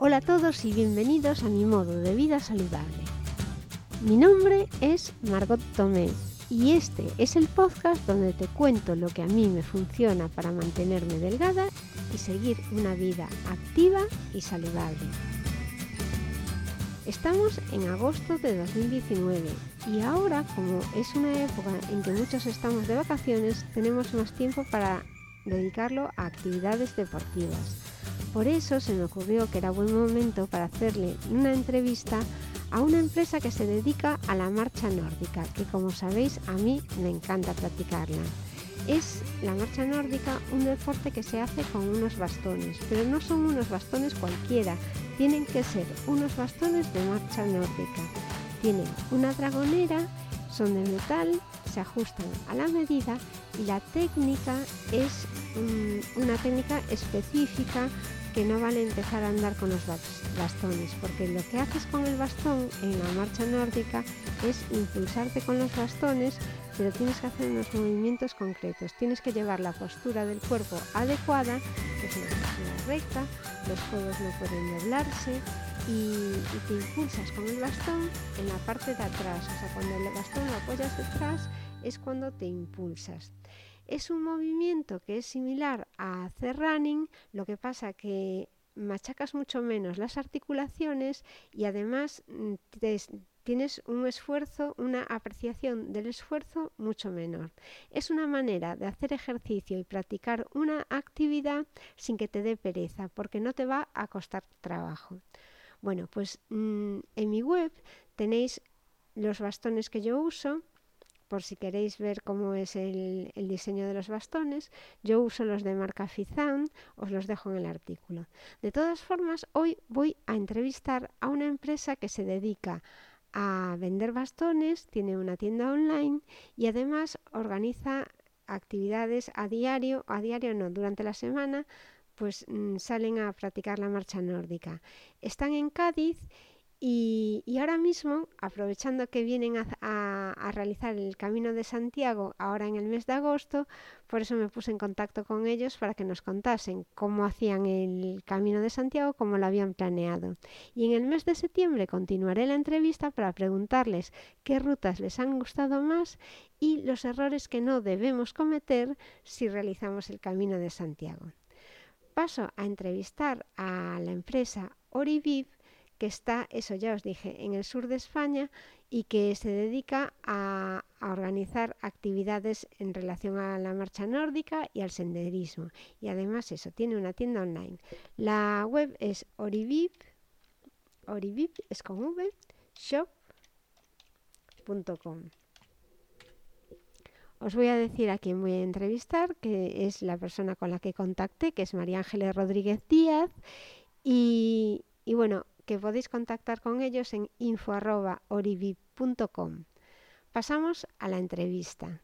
Hola a todos y bienvenidos a mi modo de vida saludable. Mi nombre es Margot Tomé y este es el podcast donde te cuento lo que a mí me funciona para mantenerme delgada y seguir una vida activa y saludable. Estamos en agosto de 2019 y ahora, como es una época en que muchos estamos de vacaciones, tenemos más tiempo para dedicarlo a actividades deportivas. Por eso se me ocurrió que era buen momento para hacerle una entrevista a una empresa que se dedica a la marcha nórdica, que como sabéis a mí me encanta practicarla. Es la marcha nórdica un deporte que se hace con unos bastones, pero no son unos bastones cualquiera, tienen que ser unos bastones de marcha nórdica. Tienen una dragonera, son de metal, se ajustan a la medida y la técnica es una técnica específica que no vale empezar a andar con los bastones, porque lo que haces con el bastón en la marcha nórdica es impulsarte con los bastones, pero tienes que hacer unos movimientos concretos. Tienes que llevar la postura del cuerpo adecuada, que es una postura recta, los codos no pueden doblarse y, te impulsas con el bastón en la parte de atrás. O sea, cuando el bastón lo apoyas detrás es cuando te impulsas. Es un movimiento que es similar a hacer running, lo que pasa que machacas mucho menos las articulaciones y además mm, tienes un esfuerzo, una apreciación del esfuerzo mucho menor. Es una manera de hacer ejercicio y practicar una actividad sin que te dé pereza, porque no te va a costar trabajo. Bueno, pues mm, en mi web tenéis los bastones que yo uso, por si queréis ver cómo es el, diseño de los bastones. Yo uso los de marca Fizan, os los dejo en el artículo. De todas formas, hoy voy a entrevistar a una empresa que se dedica a vender bastones, tiene una tienda online y además organiza actividades a diario, a diario no, durante la semana, pues mm, salen a practicar la marcha nórdica. Están en Cádiz y, ahora mismo, aprovechando que vienen a, realizar el Camino de Santiago ahora en el mes de agosto, por eso me puse en contacto con ellos para que nos contasen cómo hacían el Camino de Santiago, cómo lo habían planeado. Y en el mes de septiembre continuaré la entrevista para preguntarles qué rutas les han gustado más y los errores que no debemos cometer si realizamos el Camino de Santiago. Paso a entrevistar a la empresa Oriviv que está, eso ya os dije, en el sur de España y que se dedica a, organizar actividades en relación a la marcha nórdica y al senderismo. Y además eso, tiene una tienda online. La web es Orivip, Orivip es con V, shop.com. Os voy a decir a quién voy a entrevistar, que es la persona con la que contacté, que es María Ángeles Rodríguez Díaz. Y, y bueno, que podéis contactar con ellos en info.orivip.com. Pasamos a la entrevista.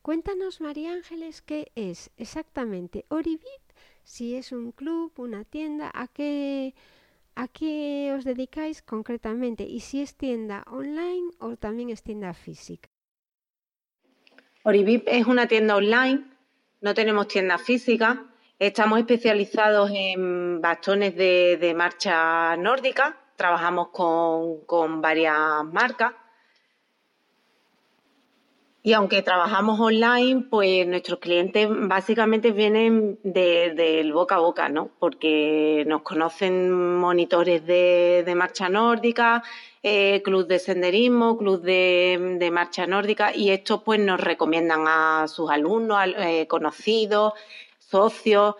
Cuéntanos, María Ángeles, qué es exactamente Orivip, si es un club, una tienda, a qué, a qué os dedicáis concretamente y si es tienda online o también es tienda física. Orivip es una tienda online, no tenemos tienda física, Estamos especializados en bastones de, marcha nórdica, trabajamos con, varias marcas. Y aunque trabajamos online, pues nuestros clientes básicamente vienen del boca a boca, ¿no? Porque nos conocen monitores de, marcha nórdica, eh, club de senderismo, club de, marcha nórdica, y estos pues nos recomiendan a sus alumnos, eh, conocidos, socios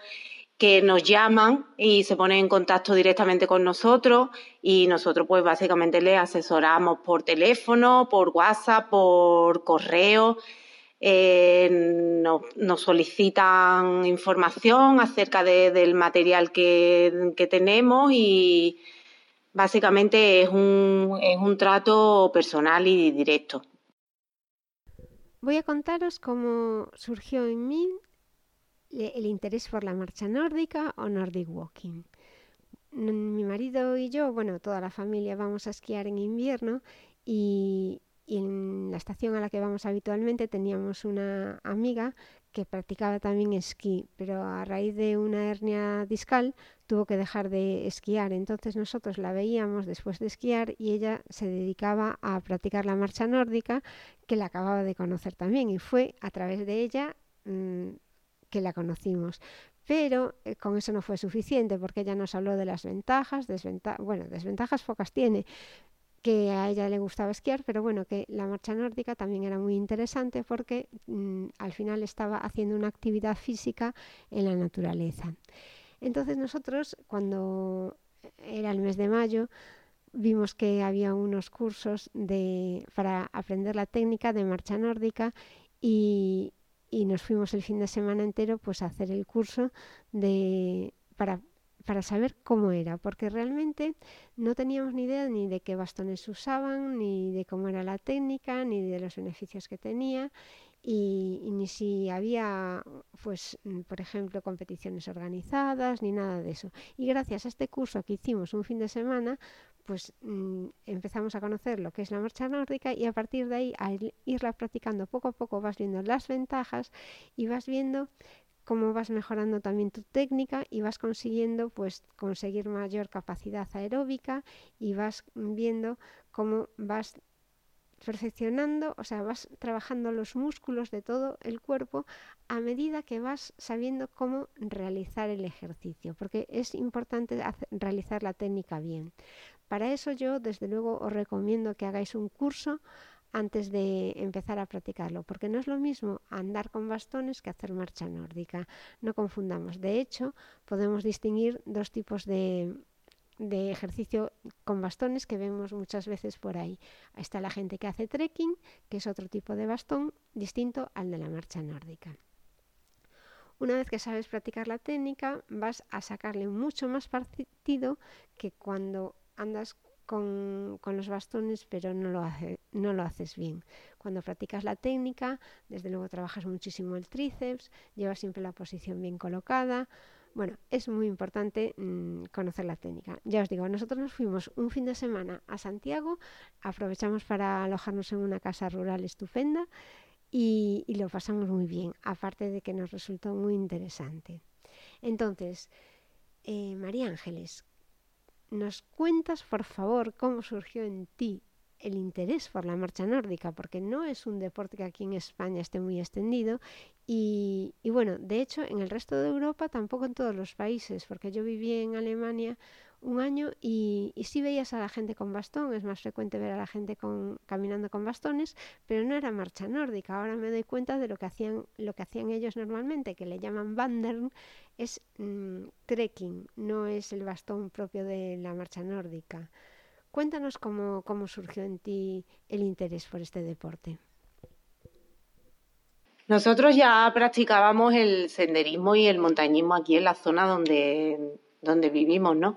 que nos llaman y se ponen en contacto directamente con nosotros y nosotros pues básicamente les asesoramos por teléfono, por WhatsApp, por correo. Eh, nos, solicitan información acerca del material que, tenemos y básicamente es un, es un trato personal y directo. Voy a contaros cómo surgió en mí el interés por la marcha nórdica o Nordic Walking. Mi marido y yo, bueno, toda la familia vamos a esquiar en invierno y, en la estación a la que vamos habitualmente teníamos una amiga que practicaba también esquí, pero a raíz de una hernia discal tuvo que dejar de esquiar. Entonces nosotros la veíamos después de esquiar y ella se dedicaba a practicar la marcha nórdica, que la acababa de conocer también, y fue a través de ella mm, que la conocimos. Pero eh, con eso no fue suficiente porque ella nos habló de las ventajas, bueno, desventajas pocas tiene, que a ella le gustaba esquiar, pero bueno, que la marcha nórdica también era muy interesante porque mm, al final estaba haciendo una actividad física en la naturaleza. Entonces nosotros, cuando era el mes de mayo, vimos que había unos cursos de, para aprender la técnica de marcha nórdica y, y nos fuimos el fin de semana entero pues a hacer el curso de, para para saber cómo era, porque realmente no teníamos ni idea ni de qué bastones usaban, ni de cómo era la técnica, ni de los beneficios que tenía, y, ni si había, pues, por ejemplo, competiciones organizadas, ni nada de eso. Y gracias a este curso que hicimos un fin de semana, pues mm, empezamos a conocer lo que es la marcha nórdica y a partir de ahí, al irla practicando poco a poco, vas viendo las ventajas y vas viendo cómo vas mejorando también tu técnica y vas consiguiendo pues conseguir mayor capacidad aeróbica y vas viendo cómo vas perfeccionando, o sea, vas trabajando los músculos de todo el cuerpo a medida que vas sabiendo cómo realizar el ejercicio, porque es importante realizar la técnica bien. Para eso yo, desde luego, os recomiendo que hagáis un curso antes de empezar a practicarlo, porque no es lo mismo andar con bastones que hacer marcha nórdica. No confundamos. De hecho, podemos distinguir dos tipos de, ejercicio con bastones que vemos muchas veces por ahí. Está la gente que hace trekking, que es otro tipo de bastón distinto al de la marcha nórdica. Una vez que sabes practicar la técnica, vas a sacarle mucho más partido que cuando andas con, los bastones, pero no lo, haces bien. Cuando practicas la técnica, desde luego trabajas muchísimo el tríceps, llevas siempre la posición bien colocada. Bueno, es muy importante mm, conocer la técnica. Ya os digo, nosotros nos fuimos un fin de semana a Santiago, aprovechamos para alojarnos en una casa rural estupenda y, y lo pasamos muy bien, aparte de que nos resultó muy interesante. Entonces, eh, María Ángeles, ¿Nos cuentas, por favor, cómo surgió en ti el interés por la marcha nórdica? Porque no es un deporte que aquí en España esté muy extendido y, bueno, de hecho en el resto de Europa tampoco en todos los países, porque yo viví en Alemania un año y, y, sí veías a la gente con bastón, es más frecuente ver a la gente con, caminando con bastones, pero no era marcha nórdica. Ahora me doy cuenta de lo que hacían, lo que hacían ellos normalmente, que le llaman wandern, es mm, trekking, no es el bastón propio de la marcha nórdica. Cuéntanos cómo, cómo surgió en ti el interés por este deporte. Nosotros ya practicábamos el senderismo y el montañismo aquí en la zona donde, donde vivimos, ¿no?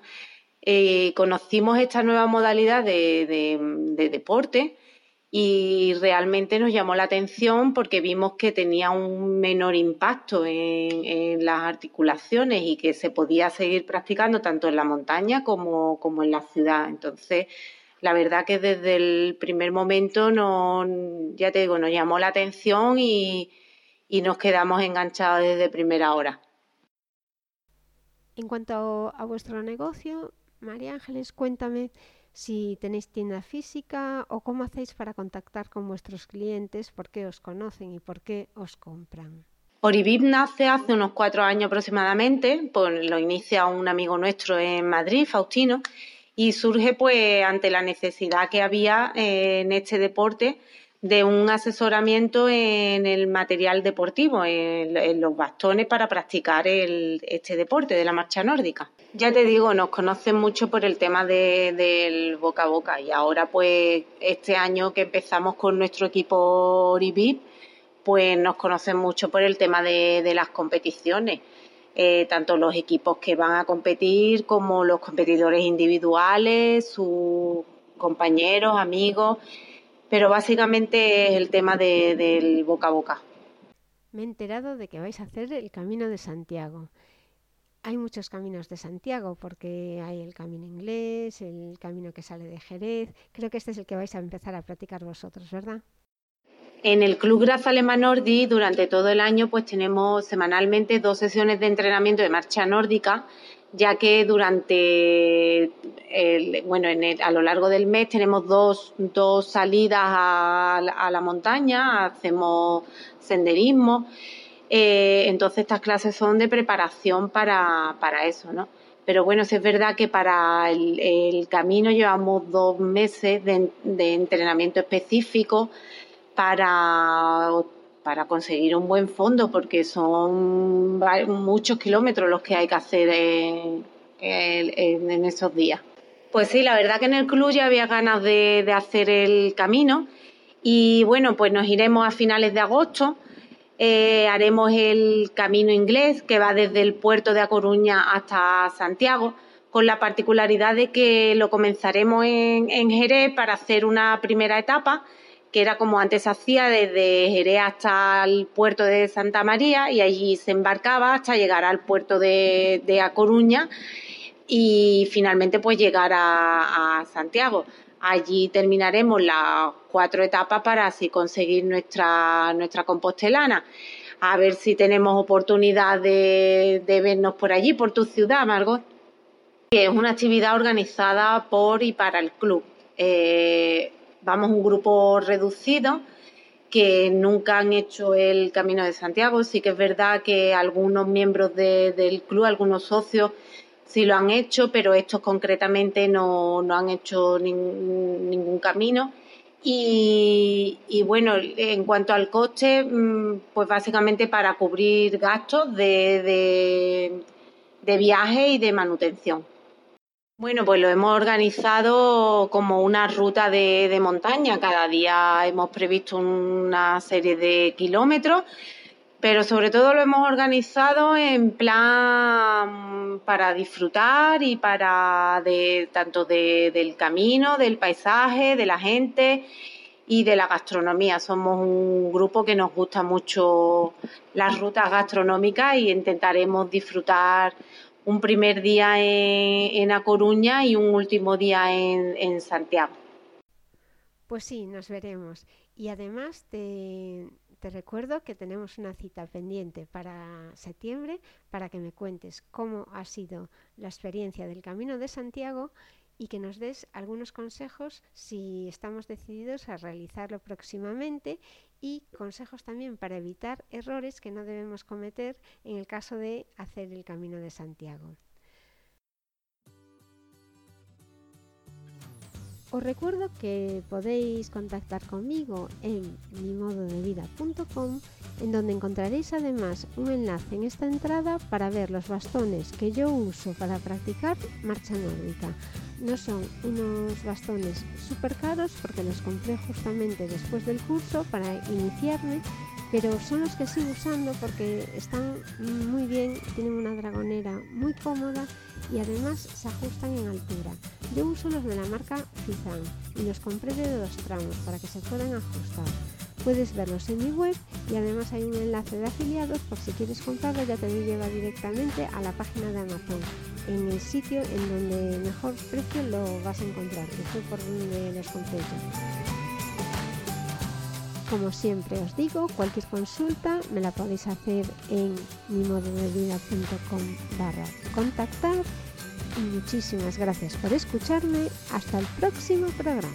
Eh, conocimos esta nueva modalidad de, deporte y realmente nos llamó la atención porque vimos que tenía un menor impacto en, las articulaciones y que se podía seguir practicando tanto en la montaña como, en la ciudad. Entonces, la verdad que desde el primer momento ya te digo, nos llamó la atención y nos quedamos enganchados desde primera hora. En cuanto a vuestro negocio, María Ángeles, cuéntame si tenéis tienda física o cómo hacéis para contactar con vuestros clientes, por qué os conocen y por qué os compran. Oribib nace hace unos cuatro años aproximadamente, pues lo inicia un amigo nuestro en Madrid, Faustino, y surge pues ante la necesidad que había eh, en este deporte de un asesoramiento en el material deportivo, en, los bastones para practicar este deporte de la marcha nórdica. Ya te digo, nos conocen mucho por el tema del boca a boca y ahora pues este año que empezamos con nuestro equipo Oribip, pues nos conocen mucho por el tema de, las competiciones. Eh, tanto los equipos que van a competir como los competidores individuales, sus compañeros, amigos pero básicamente es el tema del boca a boca. Me he enterado de que vais a hacer el Camino de Santiago. Hay muchos caminos de Santiago porque hay el camino inglés, el camino que sale de Jerez. Creo que este es el que vais a empezar a practicar vosotros, ¿verdad? En el Club Grazalema Nordi durante todo el año pues tenemos semanalmente dos sesiones de entrenamiento de marcha nórdica, ya que durante bueno, a lo largo del mes tenemos dos, salidas a, la montaña, hacemos senderismo. Eh, entonces estas clases son de preparación para, eso, ¿no? Pero bueno, es verdad que para el, camino llevamos dos meses de, de entrenamiento específico para, para conseguir un buen fondo, porque son muchos kilómetros los que hay que hacer en, en, esos días. Pues sí, la verdad que en el club ya había ganas de, de hacer el camino y bueno, pues nos iremos a finales de agosto. Eh, haremos el camino inglés que va desde el puerto de A Coruña hasta Santiago, con la particularidad de que lo comenzaremos en, Jerez para hacer una primera etapa que era como antes se hacía desde Jerez hasta el puerto de Santa María y allí se embarcaba hasta llegar al puerto de, A Coruña y finalmente pues llegar a, Santiago. Allí terminaremos las cuatro etapas para así conseguir nuestra, nuestra compostelana. A ver si tenemos oportunidad de, vernos por allí, por tu ciudad, Margot. Es una actividad organizada por y para el club. Eh, vamos un grupo reducido que nunca han hecho el Camino de Santiago. Sí que es verdad que algunos miembros del club, algunos socios, sí lo han hecho, pero estos concretamente no, han hecho ningún camino. Y, bueno, en cuanto al coste, mm, pues básicamente para cubrir gastos de viaje y de manutención. Bueno, pues lo hemos organizado como una ruta de, montaña. Cada día hemos previsto una serie de kilómetros, pero sobre todo lo hemos organizado en plan para disfrutar y para de, tanto del camino, del paisaje, de la gente y de la gastronomía. Somos un grupo que nos gusta mucho las rutas gastronómicas y intentaremos disfrutar un primer día en, A Coruña y un último día en, Santiago. Pues sí, nos veremos. Y además te, te recuerdo que tenemos una cita pendiente para septiembre para que me cuentes cómo ha sido la experiencia del Camino de Santiago y que nos des algunos consejos si estamos decididos a realizarlo próximamente y consejos también para evitar errores que no debemos cometer en el caso de hacer el Camino de Santiago. Os recuerdo que podéis contactar conmigo en mimododevida.com en donde encontraréis además un enlace en esta entrada para ver los bastones que yo uso para practicar marcha nórdica. No son unos bastones súper caros porque los compré justamente después del curso para iniciarme pero son los que sigo usando porque están muy bien, tienen una dragonera muy cómoda y además se ajustan en altura. Yo uso los de la marca Fizan y los compré de dos tramos para que se puedan ajustar. Puedes verlos en mi web y además hay un enlace de afiliados por si quieres comprarlo ya te lleva directamente a la página de Amazon, en el sitio en donde mejor precio lo vas a encontrar, que fue por donde los compré. Como siempre os digo, cualquier consulta me la podéis hacer en mimododevida.com barra contactar muchísimas gracias por escucharme. Hasta el próximo programa.